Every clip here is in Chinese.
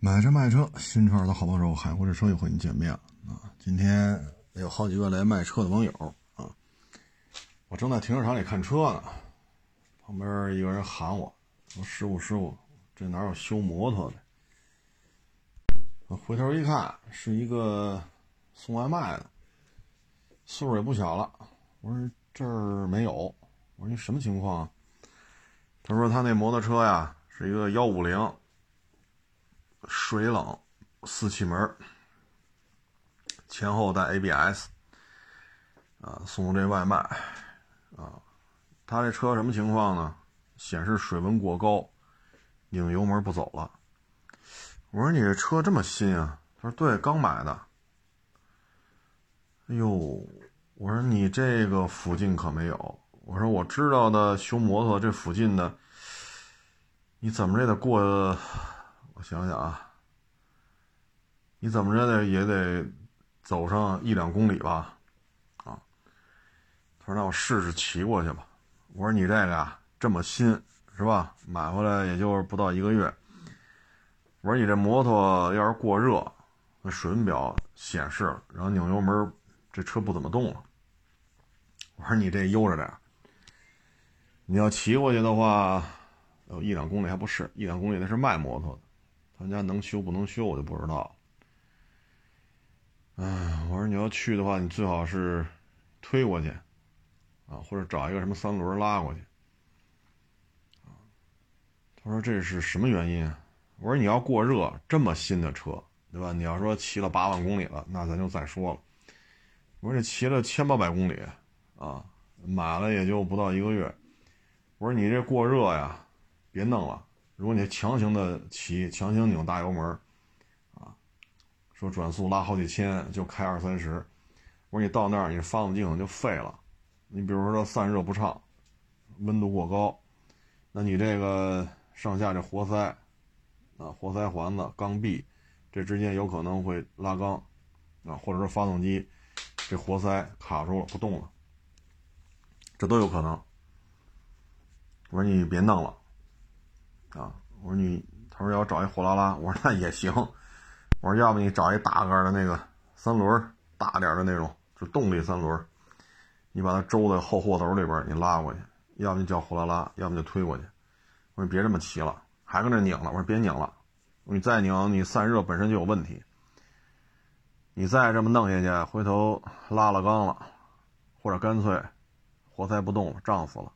买车卖车，新车的好帮手，海阔这车又和你见面了啊！今天有好几个来卖车的网友啊，我正在停车场里看车呢，旁边一个人喊我说：“师傅，师傅，这哪有修摩托的？”我回头一看，是一个送外卖的，岁数也不小了。我说：“这儿没有。”我说：“你什么情况？”他说：“他那摩托车呀，是一个幺五零。”水冷四气门，前后带 ABS，啊，送这外卖，啊，他这车什么情况呢？显示水温过高，拧油门不走了。我说你这车这么新啊？他说对，刚买的。哎呦，我说你这个附近可没有。我说我知道的修摩托这附近的，你怎么也得过。我想想啊，你怎么着的也得走上一两公里吧，啊？他说：“那我试试骑过去吧。”我说：“你这个呀，这么新是吧？买回来也就是不到一个月。”我说：“你这摩托要是过热，那水温表显示，然后拧油门，这车不怎么动了。”我说：“你这悠着点，你要骑过去的话，有一两公里还不是一两公里，那是卖摩托的。”他家能修不能修，我就不知道。哎，我说你要去的话，你最好是推过去，啊，或者找一个什么三轮拉过去。他说这是什么原因？我说你要过热，这么新的车，对吧？你要说骑了八万公里了，那咱就再说了。我说这骑了千八百公里，啊，买了也就不到一个月。我说你这过热呀，别弄了。如果你强行的骑，强行拧大油门，啊，说转速拉好几千就开二三十，我说你到那儿你发动机可能就废了。你比如说散热不畅，温度过高，那你这个上下这活塞，啊，活塞环子、缸壁，这之间有可能会拉缸，啊，或者说发动机这活塞卡住了不动了，这都有可能。我说你别弄了。啊，我说你，他说要找一货拉拉，我说那也行，我说要不你找一大个的那个三轮，大点的那种，就动力三轮，你把它周在后货斗里边，你拉过去，要不你叫货拉拉，要不就推过去。我说别这么骑了，还搁那拧了，我说别拧了，你再拧你散热本身就有问题，你再这么弄下去，回头拉了缸了，或者干脆活塞不动了，胀死了，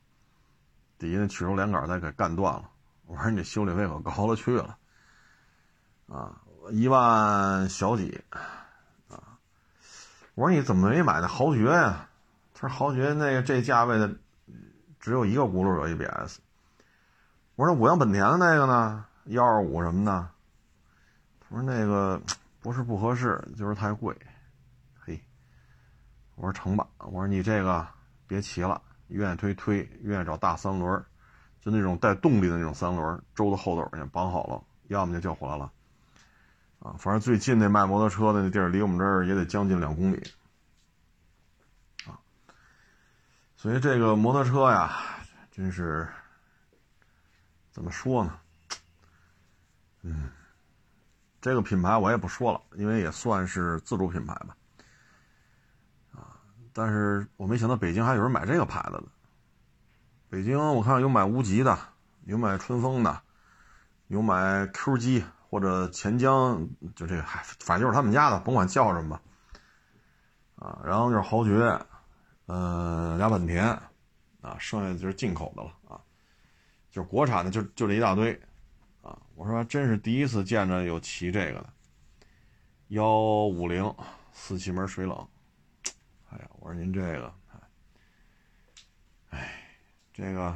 底下那曲轴连杆再给干断了。我说你这修理费可高了去了，啊，一万小几，啊，我说你怎么没买那豪爵呀？他说豪爵那个这价位的只有一个轱辘有 ABS。我说五羊本田的那个呢？幺二五什么的？他说那个不是不合适，就是太贵。嘿，我说成吧。我说你这个别骑了，愿意推推，愿意找大三轮。就那种带动力的那种三轮，周的后斗也绑好了，要么就叫货拉拉，啊，反正最近那卖摩托车的那地儿离我们这儿也得将近两公里，啊，所以这个摩托车呀，真是怎么说呢？嗯，这个品牌我也不说了，因为也算是自主品牌吧，啊，但是我没想到北京还有人买这个牌子的。北京我看有买无极的，有买春风的，有买 QG 或者钱江，就这个，嗨，反正就是他们家的，甭管叫什么吧。啊，然后就是豪爵，嗯，俩本田，啊，剩下就是进口的了啊，就是国产的就就这一大堆，啊，我说真是第一次见着有骑这个的，幺五零四气门水冷，哎呀，我说您这个，这个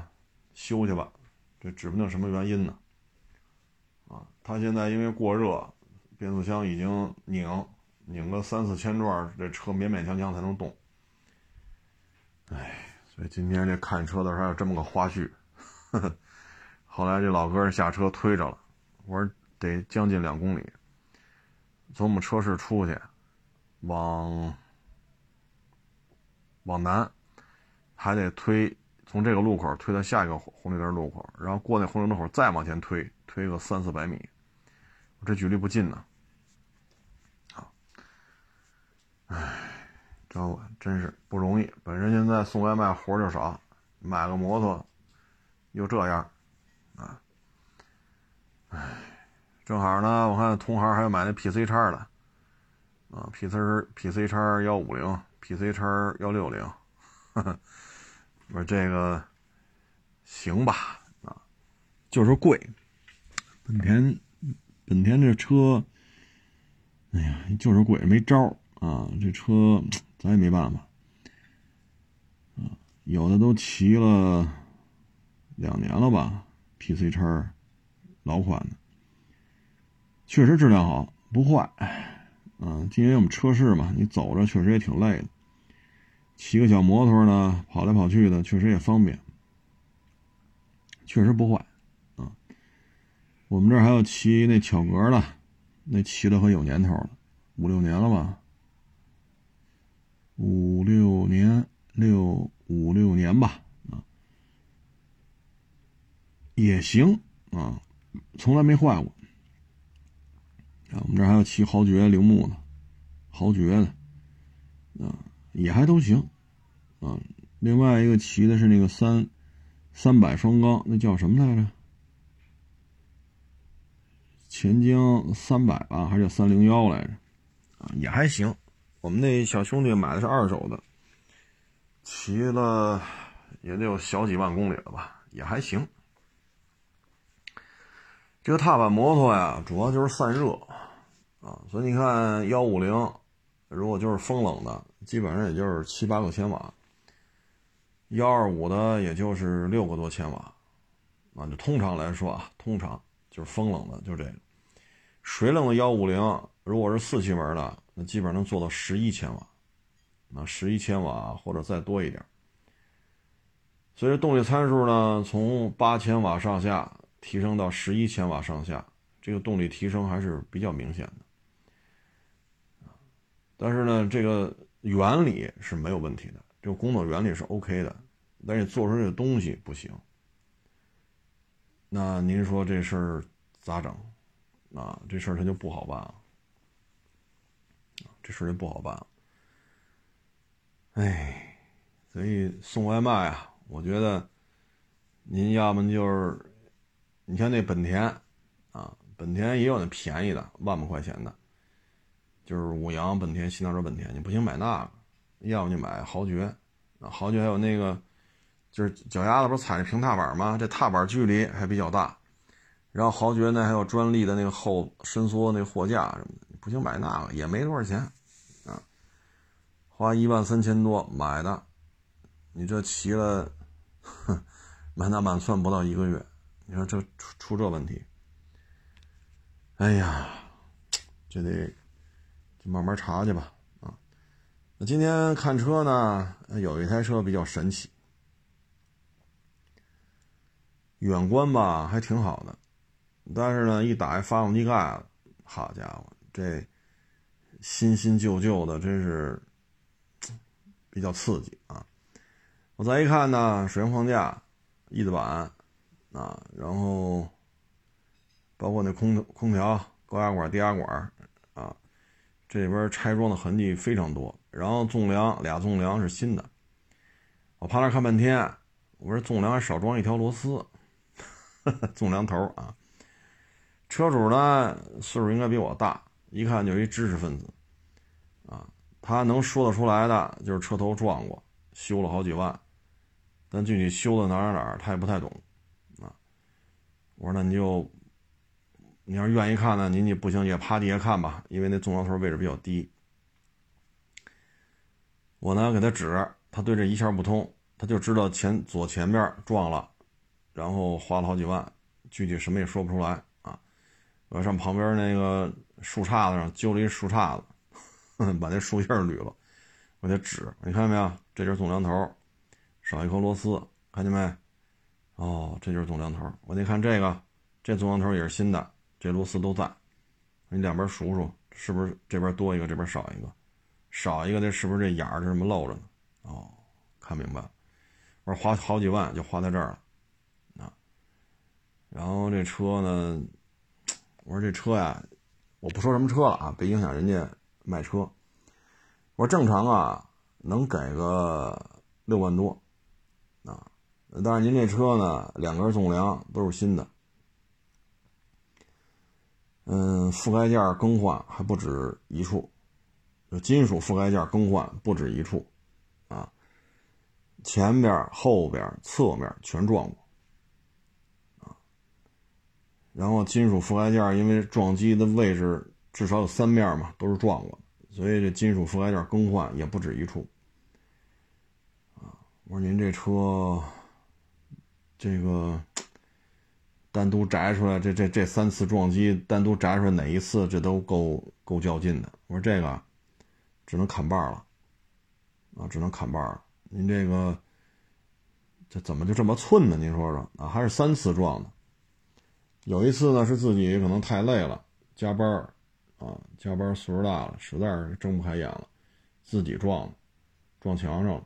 修去吧，这指不定什么原因呢。啊，他现在因为过热，变速箱已经拧拧个三四千转，这车勉勉强强才能动。哎，所以今天这看车的时候还有这么个花絮。呵 呵后来这老哥下车推着了，我说得将近两公里，从我们车市出去，往往南还得推。从这个路口推到下一个红绿灯路口，然后过那红绿灯口再往前推，推个三四百米，这距离不近呢。啊，哎，这真是不容易。本身现在送外卖活就少，买个摩托又这样，啊，哎，正好呢，我看同行还有买那 PC 叉的，啊，PC PC 叉幺五零，PC 叉幺六零，我说这个行吧，啊，就是贵。本田，本田这车，哎呀，就是贵，没招啊！这车咱也没办法啊。有的都骑了两年了吧，PC 叉，老款的，确实质量好，不坏。嗯，今天我们车市嘛，你走着确实也挺累的。骑个小摩托呢，跑来跑去的，确实也方便，确实不坏。啊我们这儿还有骑那巧格的，那骑的可有年头了，五六年了吧？五六年，六五六年吧，啊，也行啊，从来没坏过。啊，我们这儿还有骑豪爵铃木的，豪爵的，啊，也还都行，啊，另外一个骑的是那个三三百双缸，那叫什么来着？钱江三百吧，还是三零幺来着？啊，也还行。我们那小兄弟买的是二手的，骑了也得有小几万公里了吧，也还行。这个踏板摩托呀，主要就是散热啊，所以你看幺五零，如果就是风冷的，基本上也就是七八个千瓦；幺二五的也就是六个多千瓦。啊，就通常来说啊，通常就是风冷的就这个。水冷的幺五零，如果是四气门的，那基本上能做到十一千瓦，啊十一千瓦或者再多一点。所以动力参数呢，从八千瓦上下提升到十一千瓦上下，这个动力提升还是比较明显的。但是呢，这个原理是没有问题的，这个工作原理是 OK 的，但是做出这个东西不行。那您说这事儿咋整？啊，这事儿他就不好办了，这事儿就不好办了。哎，所以送外卖啊，我觉得您要么就是，你像那本田啊，本田也有那便宜的万把块钱的，就是五羊本田、新能源本田，你不行买那个，要么就买豪爵，豪爵还有那个，就是脚丫子不是踩着平踏板吗？这踏板距离还比较大。然后豪爵呢还有专利的那个后伸缩那货架什么的，不行买那个也没多少钱，啊，花一万三千多买的，你这骑了，哼，满打满算不到一个月，你说这出出这问题，哎呀，这得慢慢查去吧，啊，那今天看车呢，有一台车比较神奇，远观吧还挺好的。但是呢，一打开发动机盖，好家伙，这新新旧旧的，真是比较刺激啊！我再一看呢，水箱框架、翼子板啊，然后包括那空空调、高压管、低压管，这里边拆装的痕迹非常多。然后纵梁俩纵梁是新的，我趴那看半天，我说纵梁还少装一条螺丝，纵梁头啊。车主呢，岁数应该比我大，一看就是一知识分子，啊，他能说得出来的就是车头撞过，修了好几万，但具体修的哪儿哪哪他也不太懂，啊，我说那你就，你要是愿意看呢，您就不行也趴地下看吧，因为那纵梁头位置比较低。我呢给他指，他对这一窍不通，他就知道前左前面撞了，然后花了好几万，具体什么也说不出来啊。我上旁边那个树杈子上揪了一树杈子，把那树叶捋了，我给他指，你看见没有？这就是纵梁头，少一颗螺丝，看见没？哦，这就是纵梁头。我得看这个，这纵梁头也是新的，这螺丝都在。你两边数数，是不是这边多一个，这边少一个？少一个，这是不是这眼儿这么露着呢？哦，看明白了。我说花好几万就花在这儿了，啊，然后这车呢？我说这车呀，我不说什么车了啊，别影响人家卖车。我说正常啊，能给个六万多啊。但是您这车呢，两根纵梁都是新的，嗯，覆盖件更换还不止一处，就金属覆盖件更换不止一处啊，前边、后边、侧面全撞过。啊然后金属覆盖件，因为撞击的位置至少有三面嘛，都是撞过，所以这金属覆盖件更换也不止一处。啊，我说您这车，这个单独摘出来，这这这三次撞击单独摘出来哪一次，这都够够较劲的。我说这个只能砍半了，啊，只能砍半了。您这个这怎么就这么寸呢？您说说啊，还是三次撞的。有一次呢，是自己可能太累了，加班啊，加班岁数大了，实在是睁不开眼了，自己撞，撞墙上了，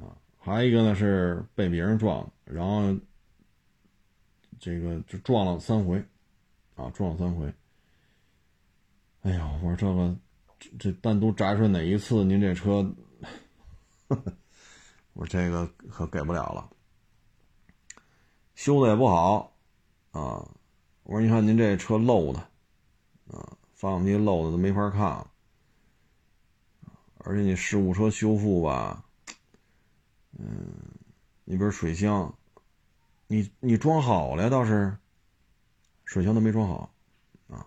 啊，还有一个呢是被别人撞，然后这个就撞了三回，啊，撞了三回。哎呀，我说这个这单独摘出来哪一次，您这车，我说这个可给不了了，修的也不好。啊，我说你看您这车漏的，啊，发动机漏的都没法看了，而且你事故车修复吧，嗯，你比如水箱，你你装好了倒是，水箱都没装好，啊，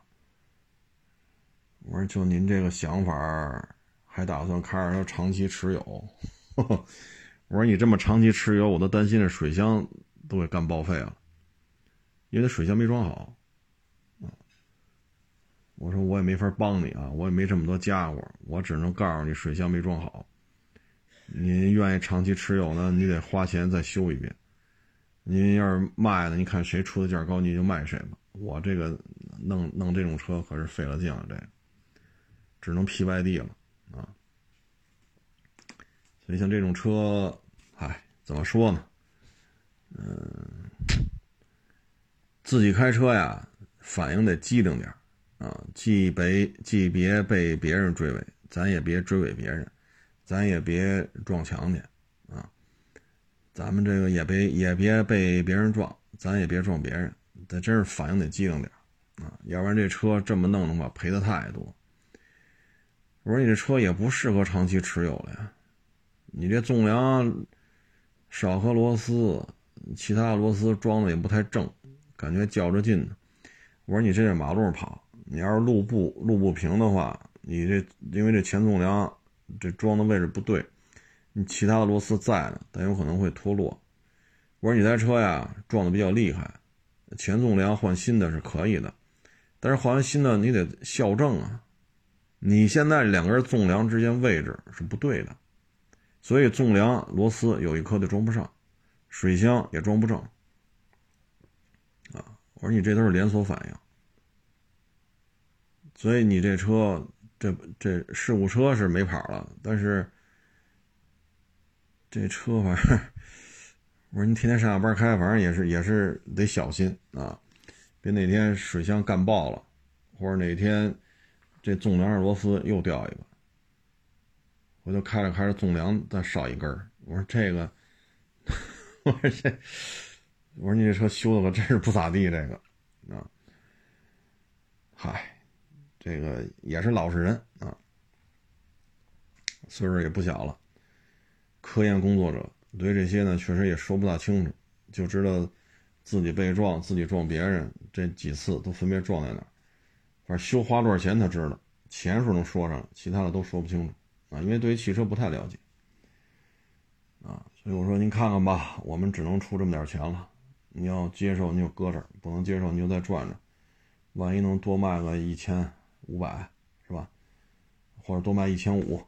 我说就您这个想法，还打算开着它长期持有，我说你这么长期持有，我都担心这水箱都给干报废了。因为水箱没装好，我说我也没法帮你啊，我也没这么多家伙，我只能告诉你水箱没装好。您愿意长期持有呢，你得花钱再修一遍。您要是卖了，你看谁出的价高，你就卖谁吧。我这个弄弄这种车可是费了劲了，这个只能批外地了啊。所以像这种车，哎，怎么说呢？嗯。自己开车呀，反应得机灵点啊，既别既别被别人追尾，咱也别追尾别人，咱也别撞墙去，咱们这个也别也别被别人撞，咱也别撞别人，咱真是反应得机灵点啊，要不然这车这么弄的话，赔的太多。我说你这车也不适合长期持有了呀，你这纵梁少颗螺丝，其他螺丝装的也不太正。感觉较着劲呢。我说你这在马路上跑，你要是路不路不平的话，你这因为这前纵梁这装的位置不对，你其他的螺丝在呢，但有可能会脱落。我说你台车呀撞的比较厉害，前纵梁换新的是可以的，但是换完新的你得校正啊。你现在两根纵梁之间位置是不对的，所以纵梁螺丝有一颗就装不上，水箱也装不正。我说你这都是连锁反应，所以你这车这这事故车是没跑了，但是这车反正我说你天天上下班开，反正也是也是得小心啊，别哪天水箱干爆了，或者哪天这纵梁螺丝又掉一个，回头开着开着纵梁再少一根我说这个，我说这。我说你这车修的可真是不咋地，这个，啊，嗨，这个也是老实人啊，岁数也不小了，科研工作者对这些呢确实也说不大清楚，就知道自己被撞，自己撞别人，这几次都分别撞在哪儿，反正修花多少钱他知道，钱数能说上，其他的都说不清楚啊，因为对于汽车不太了解，啊，所以我说您看看吧，我们只能出这么点钱了。你要接受，你就搁这儿；不能接受，你就再转转。万一能多卖个一千五百，是吧？或者多卖一千五？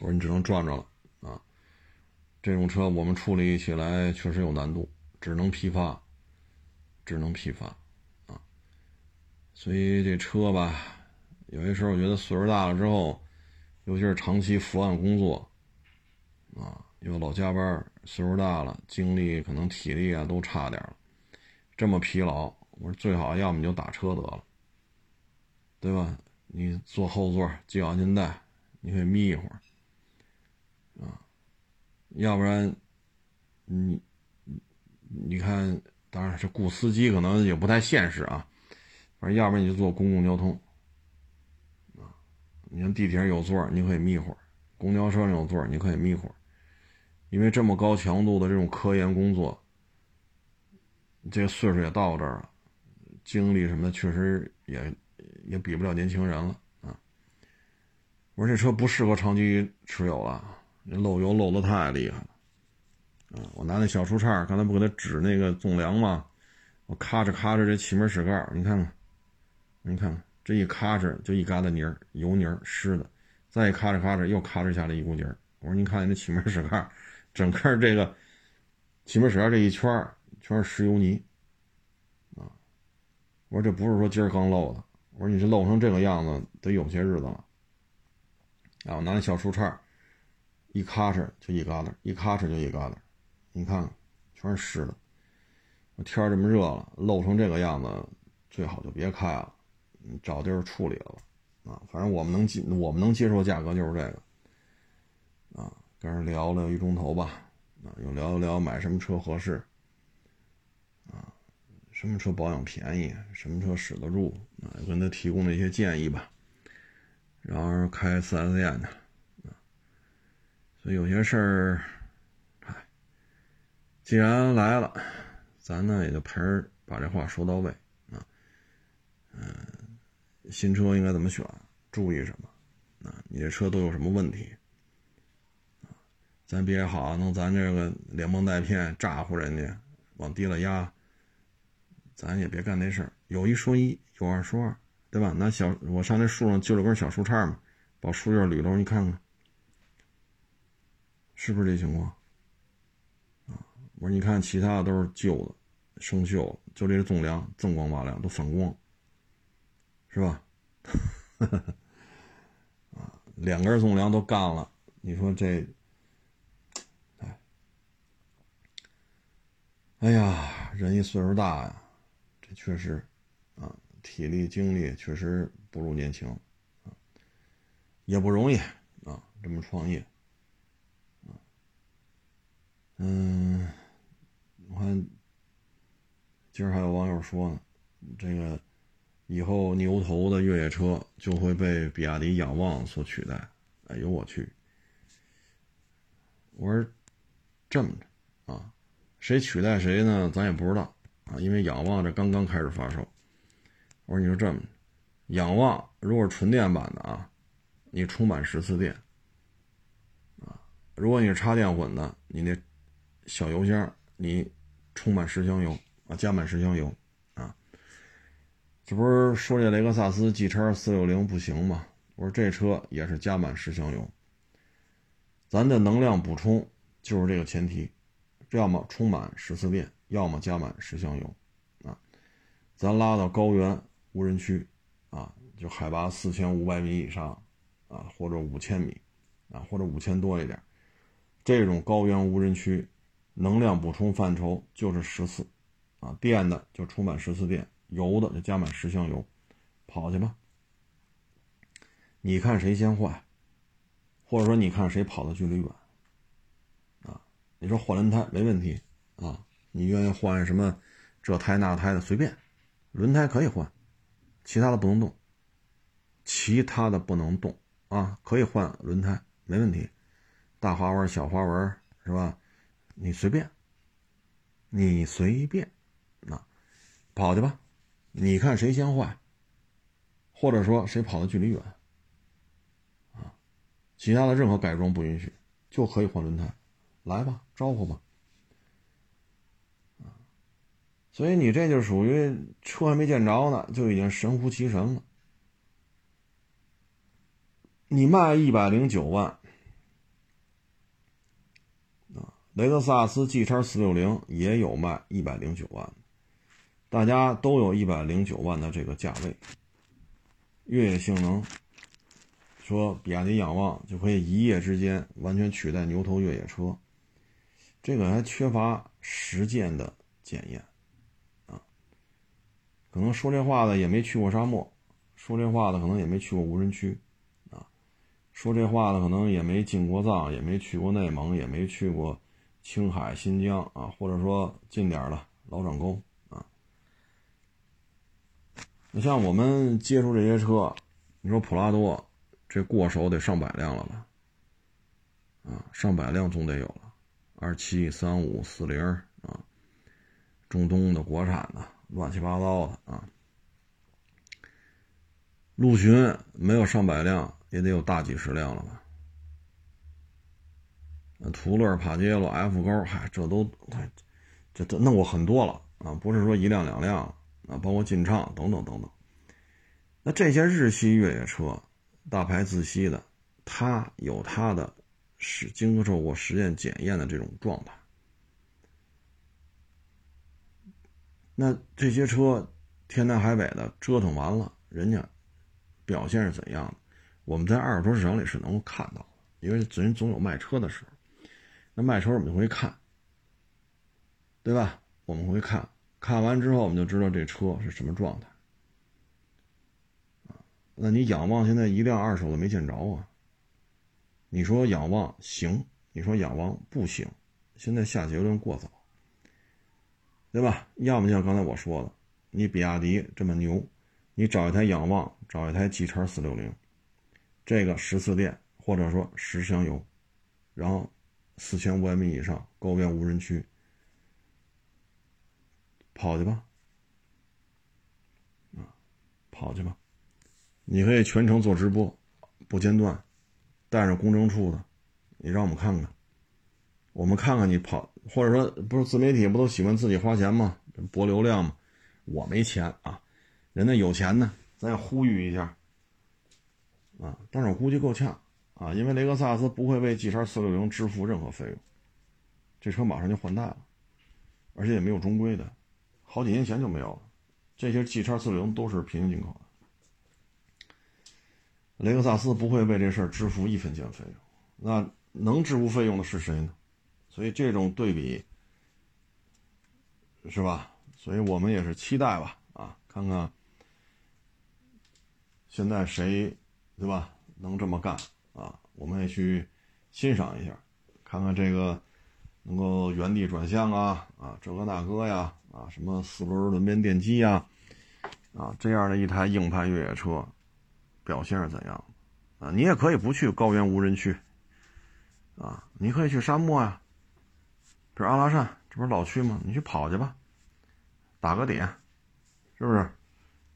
我说你只能转转了啊！这种车我们处理起来确实有难度，只能批发，只能批发啊。所以这车吧，有些时候我觉得岁数大了之后，尤其是长期伏案工作啊，又老加班。岁数大了，精力可能体力啊都差点了，这么疲劳，我说最好要么你就打车得了，对吧？你坐后座系安全带，你可以眯一会儿，啊，要不然你你看，当然这雇司机可能也不太现实啊，反正要不然你就坐公共交通，啊，你看地铁上有座你可以眯会儿，公交车上有座你可以眯会儿，因为这么高强度的这种科研工作，这个岁数也到这儿了，精力什么的确实也。也比不了年轻人了啊！我说这车不适合长期持有了，漏油漏的太厉害了啊！我拿那小树杈，刚才不给他指那个纵梁吗？我咔哧咔哧这气门室盖，你看看，你看看这一咔哧就一疙瘩泥儿，油泥儿湿的，再一咔哧咔哧又咔哧下来一股泥儿。我说您看这气门室盖，整个这个气门室盖这一圈全是石油泥啊！我说这不是说今儿刚漏的。我说你这漏成这个样子，得有些日子了。啊，我拿那小树杈，一咔哧就一疙瘩，一咔哧就一疙瘩，你看，全是湿的。天这么热了，漏成这个样子，最好就别开了，找地儿处理了吧。啊，反正我们能接，我们能接受价格就是这个。啊，跟人聊了一钟头吧，啊，又聊一聊买什么车合适。啊什么车保养便宜？什么车使得住？啊，跟他提供了一些建议吧。然后开 4S 店的，所以有些事儿，哎，既然来了，咱呢也就陪人把这话说到位啊。嗯，新车应该怎么选？注意什么？啊，你这车都有什么问题？咱别好弄咱这个连蒙带骗诈唬人家，往低了压。咱也别干那事儿，有一说一，有二说二，对吧？拿小我上那树上揪了根小树杈嘛，把树叶捋喽，你看看，是不是这情况？啊，我说你看其他的都是旧的，生锈，就这个纵梁锃光瓦亮，都反光，是吧？啊，两根纵梁都干了，你说这，哎，哎呀，人一岁数大呀。这确实，啊，体力精力确实不如年轻，啊，也不容易啊，这么创业，啊，嗯，我看今儿还有网友说呢，这个以后牛头的越野车就会被比亚迪仰望所取代，哎呦我去！我说这么着啊，谁取代谁呢？咱也不知道。啊，因为仰望这刚刚开始发售，我说你说这么着，仰望如果是纯电版的啊，你充满十次电，啊，如果你是插电混的，你那小油箱你充满十箱油啊，加满十箱油啊，这不是说这雷克萨斯 G 叉四六零不行吗？我说这车也是加满十箱油，咱的能量补充就是这个前提，要么充满十次电。要么加满十箱油，啊，咱拉到高原无人区，啊，就海拔四千五百米以上，啊，或者五千米，啊，或者五千多一点，这种高原无人区，能量补充范畴就是十次，啊，电的就充满十次电，油的就加满十箱油，跑去吧。你看谁先坏，或者说你看谁跑的距离远，啊，你说换轮胎没问题，啊。你愿意换什么这胎那胎的随便，轮胎可以换，其他的不能动，其他的不能动啊，可以换轮胎没问题，大花纹小花纹是吧？你随便，你随便，跑去吧，你看谁先坏，或者说谁跑的距离远啊，其他的任何改装不允许，就可以换轮胎，来吧，招呼吧。所以你这就属于车还没见着呢，就已经神乎其神了。你卖一百零九万，啊，雷克萨斯 G 叉四六零也有卖一百零九万，大家都有一百零九万的这个价位。越野性能，说比亚迪仰望就可以一夜之间完全取代牛头越野车，这个还缺乏实践的检验。啊可能说这话的也没去过沙漠，说这话的可能也没去过无人区，啊，说这话的可能也没进过藏，也没去过内蒙，也没去过青海、新疆啊，或者说近点的老掌沟。你像我们接触这些车，你说普拉多这过手得上百辆了吧？啊，上百辆总得有了，二七、三五、四零啊，中东的、国产的。乱七八糟的啊！陆巡没有上百辆，也得有大几十辆了吧？途乐、帕杰罗、F 勾，嗨，这都，这这弄过很多了啊！不是说一辆两辆啊，包括劲畅等等等等。那这些日系越野车，大牌自吸的，它有它的是经受过实验检验的这种状态。那这些车天南海北的折腾完了，人家表现是怎样的？我们在二手车市场里是能够看到，因为人总有卖车的时候。那卖车我们就会看，对吧？我们会看看完之后，我们就知道这车是什么状态。那你仰望现在一辆二手的没见着啊？你说仰望行，你说仰望不行，现在下结论过早。对吧？要么像刚才我说的，你比亚迪这么牛，你找一台仰望，找一台 G 叉四六零，这个十四电或者说十箱油，然后四千五百米以上高原无人区，跑去吧，啊，跑去吧，你可以全程做直播，不间断，带着公证处的，你让我们看看。我们看看你跑，或者说不是自媒体不都喜欢自己花钱吗？博流量吗？我没钱啊，人家有钱呢，咱也呼吁一下啊。但是我估计够呛啊，因为雷克萨斯不会为 G 叉四六零支付任何费用，这车马上就换代了，而且也没有中规的，好几年前就没有了。这些 G 叉四六零都是平行进口的，雷克萨斯不会为这事儿支付一分钱费用。那能支付费用的是谁呢？所以这种对比，是吧？所以我们也是期待吧，啊，看看现在谁，对吧？能这么干啊？我们也去欣赏一下，看看这个能够原地转向啊，啊，这个那个呀，啊，什么四轮轮边电机呀，啊，这样的一台硬派越野车表现是怎样？啊，你也可以不去高原无人区，啊，你可以去沙漠呀。这阿拉善，这不是老区吗？你去跑去吧，打个点，是不是？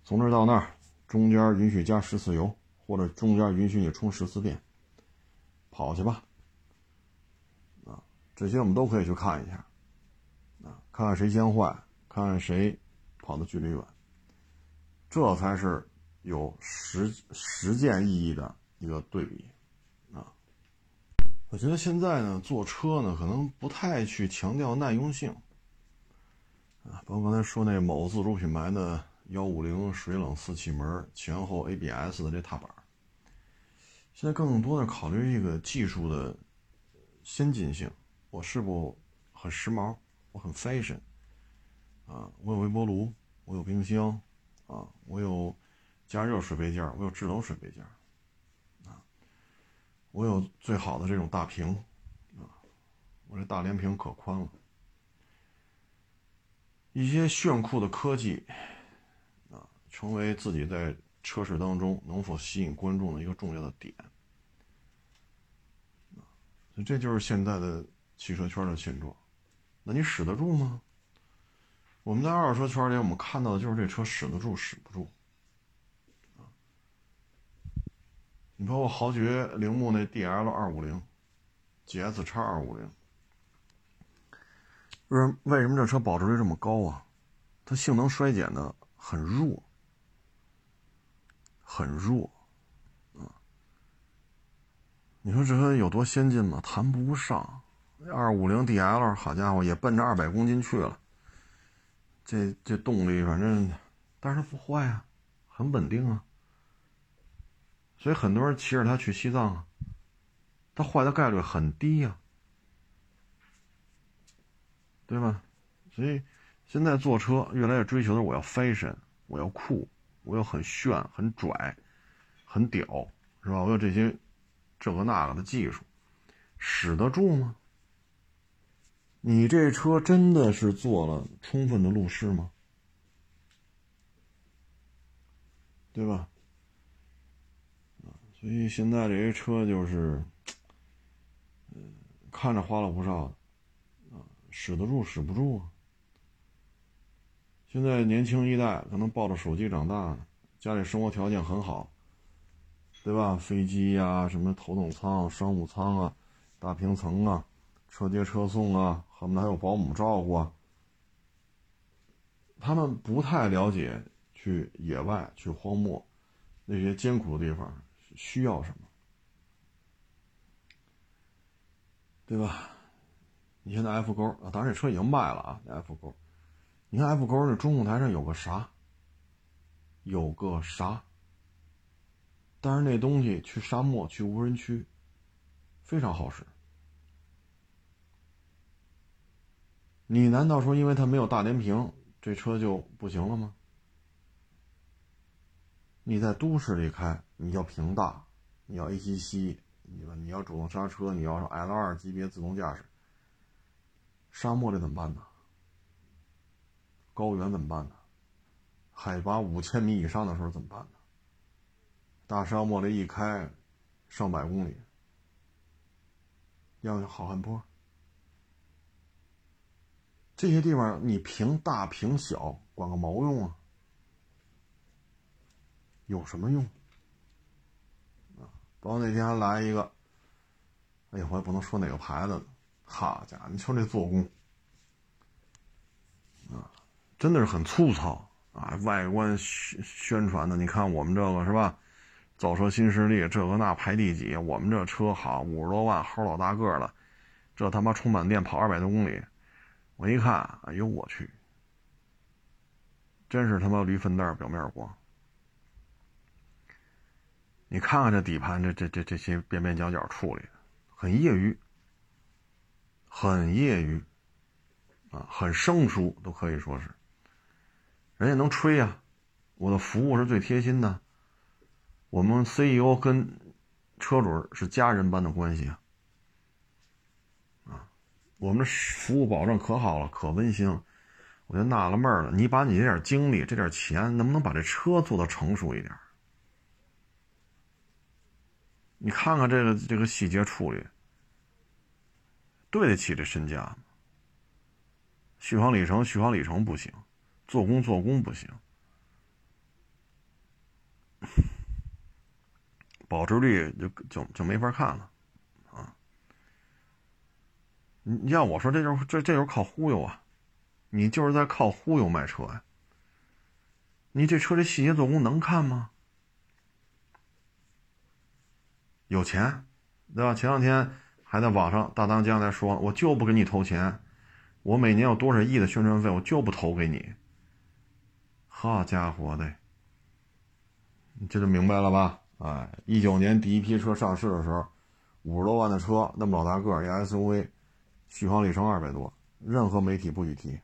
从这到那儿，中间允许加十次油，或者中间允许你充十次电，跑去吧。啊，这些我们都可以去看一下，啊，看看谁先坏，看看谁跑的距离远，这才是有实实践意义的一个对比啊。我觉得现在呢，坐车呢，可能不太去强调耐用性，啊，包括刚才说那某自主品牌的幺五零水冷四气门前后 ABS 的这踏板，现在更多的考虑一个技术的先进性，我是不很时髦，我很 fashion，啊，我有微波炉，我有冰箱，啊，我有加热水杯架，我有智能水杯架。啊我有最好的这种大屏，啊，我这大连屏可宽了。一些炫酷的科技，啊，成为自己在车市当中能否吸引观众的一个重要的点。所以这就是现在的汽车圈的现状。那你使得住吗？我们在二手车圈里，我们看到的就是这车使得住，使不住。你包括豪爵铃木那 D L 二五零，G S 叉二五零，为为什么这车保值率这么高啊？它性能衰减的很弱，很弱，啊！你说这车有多先进吗？谈不上。二五零 D L 好家伙，也奔着二百公斤去了。这这动力反正，但是它不坏啊，很稳定啊。所以很多人骑着它去西藏啊，它坏的概率很低呀，对吧？所以现在坐车越来越追求的我要 fashion 我要酷，我要很炫、很拽、很屌，是吧？我有这些这个那个的技术，使得住吗？你这车真的是做了充分的路试吗？对吧？所以现在这些车就是，看着花里胡哨的，啊，使得住使不住啊。现在年轻一代可能抱着手机长大，家里生活条件很好，对吧？飞机呀，什么头等舱、商务舱啊，大平层啊，车接车送啊，恨不得还有保姆照顾啊。他们不太了解去野外、去荒漠那些艰苦的地方。需要什么，对吧？你现在 F 勾啊，当然这车已经卖了啊。F 勾，你看 F 勾这中控台上有个啥？有个啥？但是那东西去沙漠、去无人区非常好使。你难道说因为它没有大连屏，这车就不行了吗？你在都市里开，你要屏大，你要 ACC，你，你要主动刹车，你要 L 二级别自动驾驶。沙漠里怎么办呢？高原怎么办呢？海拔五千米以上的时候怎么办呢？大沙漠里一开，上百公里，要好汉坡，这些地方你屏大屏小管个毛用啊！有什么用？啊，包括那天还来一个，哎呀，我也不能说哪个牌子的，好家伙，你瞅这做工，啊，真的是很粗糙啊！外观宣宣传的，你看我们这个是吧？造车新势力，这个那排第几？我们这车好，五十多万，好老大个了，这他妈充满电跑二百多公里，我一看，哎呦我去，真是他妈驴粪蛋表面光。你看看这底盘，这这这这些边边角角处理的，很业余，很业余，啊，很生疏都可以说是。人家能吹呀，我的服务是最贴心的，我们 CEO 跟车主是家人般的关系，啊，我们的服务保证可好了，可温馨了。我就纳了闷了，你把你这点精力、这点钱，能不能把这车做到成熟一点？你看看这个这个细节处理，对得起这身价吗？续航里程续航里程不行，做工做工不行，保值率就就就没法看了，你要我说，这就是这这就是靠忽悠啊！你就是在靠忽悠卖车呀！你这车这细节做工能看吗？有钱，对吧？前两天还在网上大当家在说，我就不给你投钱，我每年有多少亿的宣传费，我就不投给你。好家伙的，你这就明白了吧？哎，一九年第一批车上市的时候，五十多万的车，那么老大个儿，一 SUV，续航里程二百多，任何媒体不许提，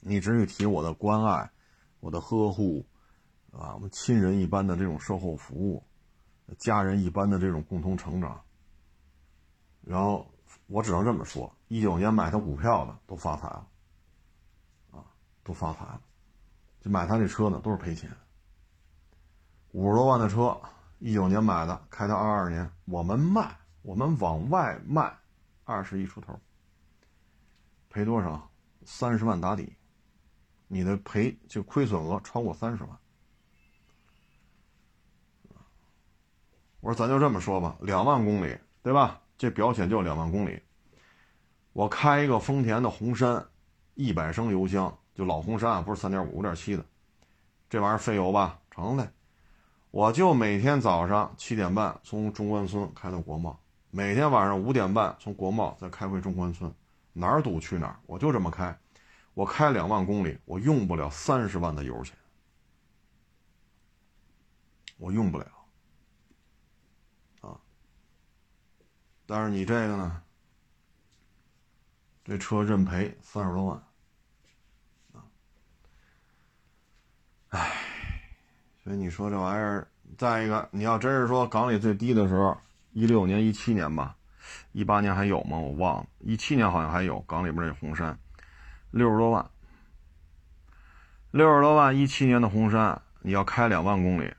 你只许提我的关爱，我的呵护，啊，我们亲人一般的这种售后服务。家人一般的这种共同成长，然后我只能这么说：一九年买他股票的都发财了，啊，都发财了，就买他这车呢都是赔钱。五十多万的车，一九年买的，开到二二年，我们卖，我们往外卖，二十亿出头，赔多少？三十万打底，你的赔就亏损额超过三十万。我说咱就这么说吧，两万公里，对吧？这表显就两万公里。我开一个丰田的红杉，一百升油箱，就老红杉啊，不是三点五、五点七的，这玩意儿费油吧？成嘞。我就每天早上七点半从中关村开到国贸，每天晚上五点半从国贸再开回中关村，哪儿堵去哪儿，我就这么开。我开两万公里，我用不了三十万的油钱，我用不了。啊但是你这个呢？这车认赔三十多万，啊！所以你说这玩意儿，再一个，你要真是说港里最低的时候，一六年、一七年吧，一八年还有吗？我忘了，一七年好像还有港里边那红杉，六十多万，六十多万，一七年的红杉，你要开两万公里，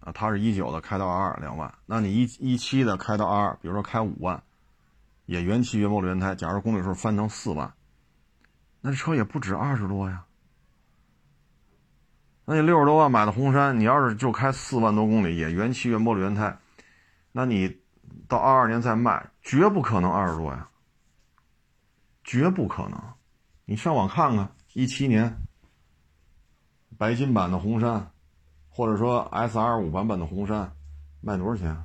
啊，它是一九的开到二二两万，那你一一七的开到二二，比如说开五万，也原漆原玻璃原胎，假如公里数翻成四万，那车也不止二十多呀。那你六十多万买的红杉，你要是就开四万多公里，也原漆原玻璃原胎，那你到二二年再卖，绝不可能二十多呀，绝不可能。你上网看看，一七年白金版的红杉，或者说 S R 五版本的红杉，卖多少钱？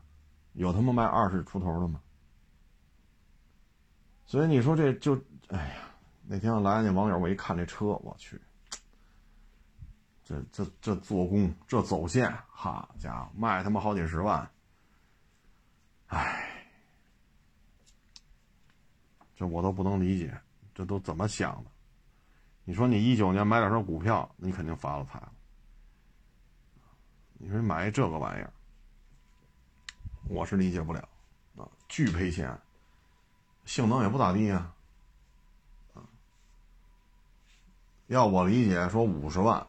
有他妈卖二十出头的吗？所以你说这就，哎呀，那天来那网友，我一看这车，我去。这这这做工，这走线，好家伙，卖他妈好几十万，唉，这我都不能理解，这都怎么想的？你说你一九年买两张股票，你肯定发了财了。你说你买这个玩意儿，我是理解不了啊，巨赔钱，性能也不咋地呀，啊，要我理解说五十万。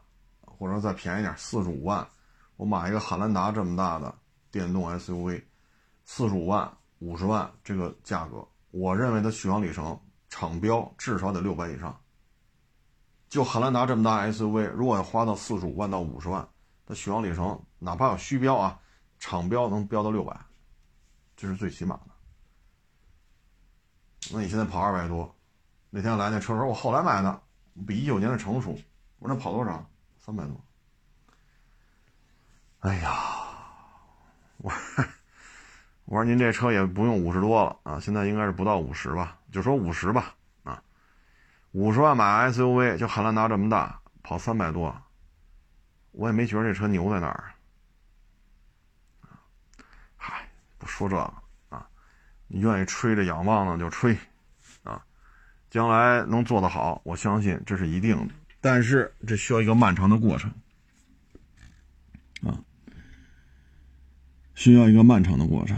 或者再便宜点，四十五万，我买一个汉兰达这么大的电动 SUV，四十五万、五十万这个价格，我认为的续航里程厂标至少得六百以上。就汉兰达这么大 SUV，如果要花到四十五万到五十万，它续航里程哪怕有虚标啊，厂标能标到六百，这是最起码的。那你现在跑二百多，那天来那车说，我后来买的，比一九年的成熟。我说那跑多少？三百多，哎呀，我我说您这车也不用五十多了啊，现在应该是不到五十吧，就说五十吧啊，五十万买 SUV，就汉兰达这么大，跑三百多，我也没觉得这车牛在哪儿嗨，不说这个啊，你愿意吹着仰望呢就吹啊，将来能做得好，我相信这是一定的。但是这需要一个漫长的过程，啊，需要一个漫长的过程。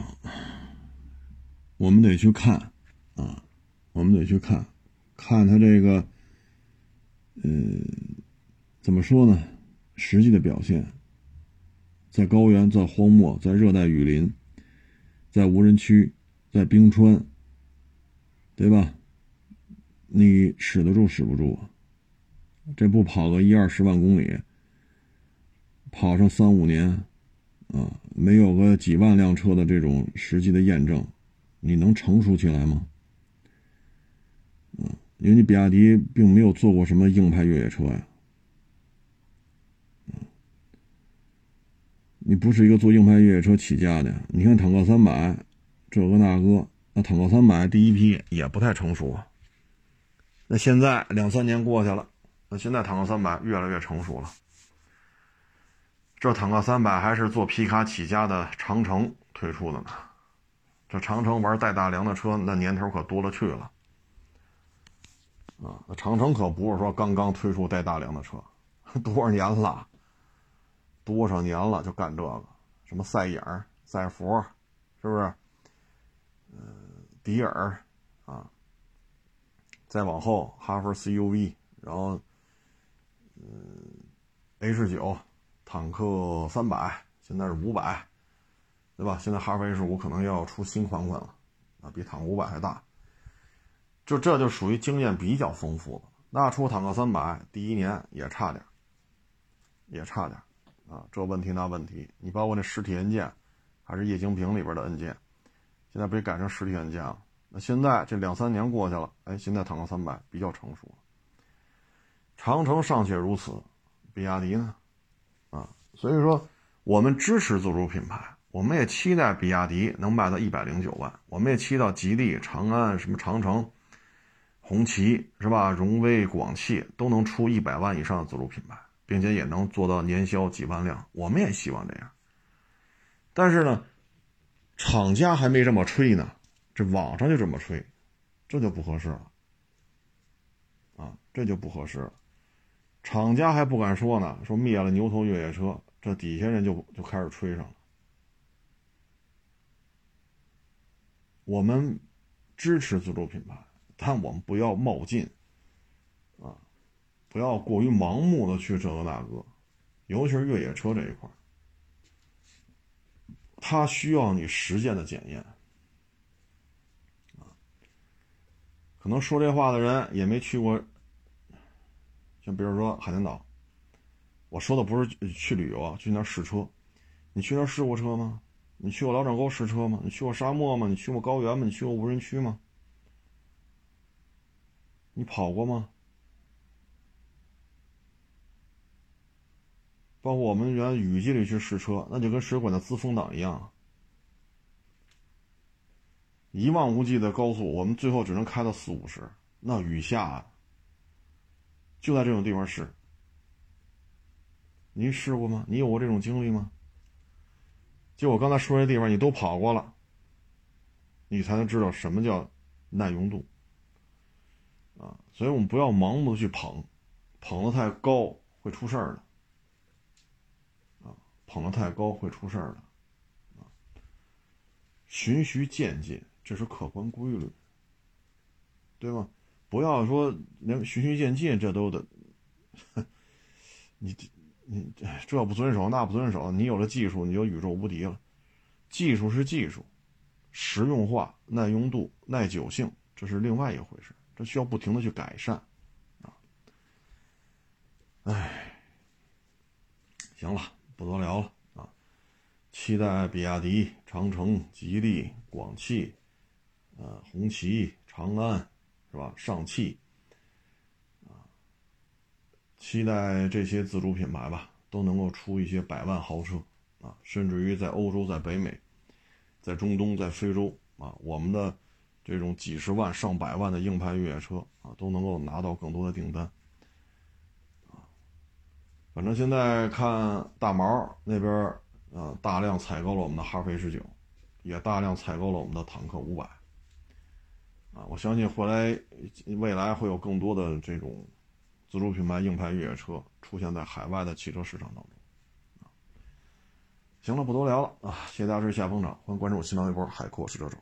我们得去看，啊，我们得去看，看他这个，呃，怎么说呢？实际的表现，在高原，在荒漠，在热带雨林，在无人区，在冰川，对吧？你使得住，使不住？这不跑个一二十万公里，跑上三五年，啊，没有个几万辆车的这种实际的验证，你能成熟起来吗？嗯，因为你比亚迪并没有做过什么硬派越野车呀，你不是一个做硬派越野车起家的。你看坦克三百，这个那个，那坦克三百第一批也不太成熟啊。那现在两三年过去了。那现在坦克三百越来越成熟了。这坦克三百还是做皮卡起家的长城推出的呢。这长城玩带大梁的车，那年头可多了去了。啊，长城可不是说刚刚推出带大梁的车，多少年了？多少年了就干这个？什么赛影、赛佛，是不是？嗯，迪尔啊，再往后哈弗 CUV，然后。嗯，H 九坦克三百现在是五百，对吧？现在哈弗 H 五可能要出新款款了，啊，比坦克五百还大。就这就属于经验比较丰富的。那出坦克三百第一年也差点，也差点，啊，这问题那问题。你包括那实体按键，还是液晶屏里边的按键，现在不也改成实体按键了？那现在这两三年过去了，哎，现在坦克三百比较成熟了。长城尚且如此，比亚迪呢？所以说我们支持自主品牌，我们也期待比亚迪能卖到一百零九万，我们也期待吉利、长安、什么长城、红旗是吧？荣威、广汽都能出一百万以上的自主品牌，并且也能做到年销几万辆，我们也希望这样。但是呢，厂家还没这么吹呢，这网上就这么吹，这就不合适了，啊，这就不合适了。厂家还不敢说呢，说灭了牛头越野车，这底下人就就开始吹上了。我们支持自主品牌，但我们不要冒进，啊，不要过于盲目的去这个那个，尤其是越野车这一块它需要你实践的检验，啊，可能说这话的人也没去过，像比如说海南岛，我说的不是去旅游啊，去那儿试车，你去那儿试过车吗？你去过老掌沟试车吗？你去过沙漠吗？你去过高原吗？你去过无人区吗？你跑过吗？包括我们原雨季里去试车，那就跟水管的自风挡一样，一望无际的高速，我们最后只能开到四五十。那雨下，就在这种地方试。您试过吗？你有过这种经历吗？就我刚才说这地方，你都跑过了，你才能知道什么叫耐用度啊！所以我们不要盲目的去捧，捧的太高会出事儿的啊！捧的太高会出事儿的啊！循序渐进，这是客观规律，对吧？不要说连循序渐进这都得，你。你这不遵守，那不遵守，你有了技术，你就宇宙无敌了。技术是技术，实用化、耐用度、耐久性，这是另外一回事，这需要不停的去改善啊。哎，行了，不多聊了啊。期待比亚迪、长城、吉利、广汽、呃红旗、长安，是吧？上汽啊。期待这些自主品牌吧，都能够出一些百万豪车啊，甚至于在欧洲、在北美、在中东、在非洲啊，我们的这种几十万、上百万的硬派越野车啊，都能够拿到更多的订单啊。反正现在看大毛那边啊，大量采购了我们的哈弗 H 九，也大量采购了我们的坦克五百啊。我相信未来未来会有更多的这种。自主品牌硬派越野车出现在海外的汽车市场当中，行了，不多聊了啊！谢谢大家支持，下捧场，欢迎关注新浪微博“海阔试车手”。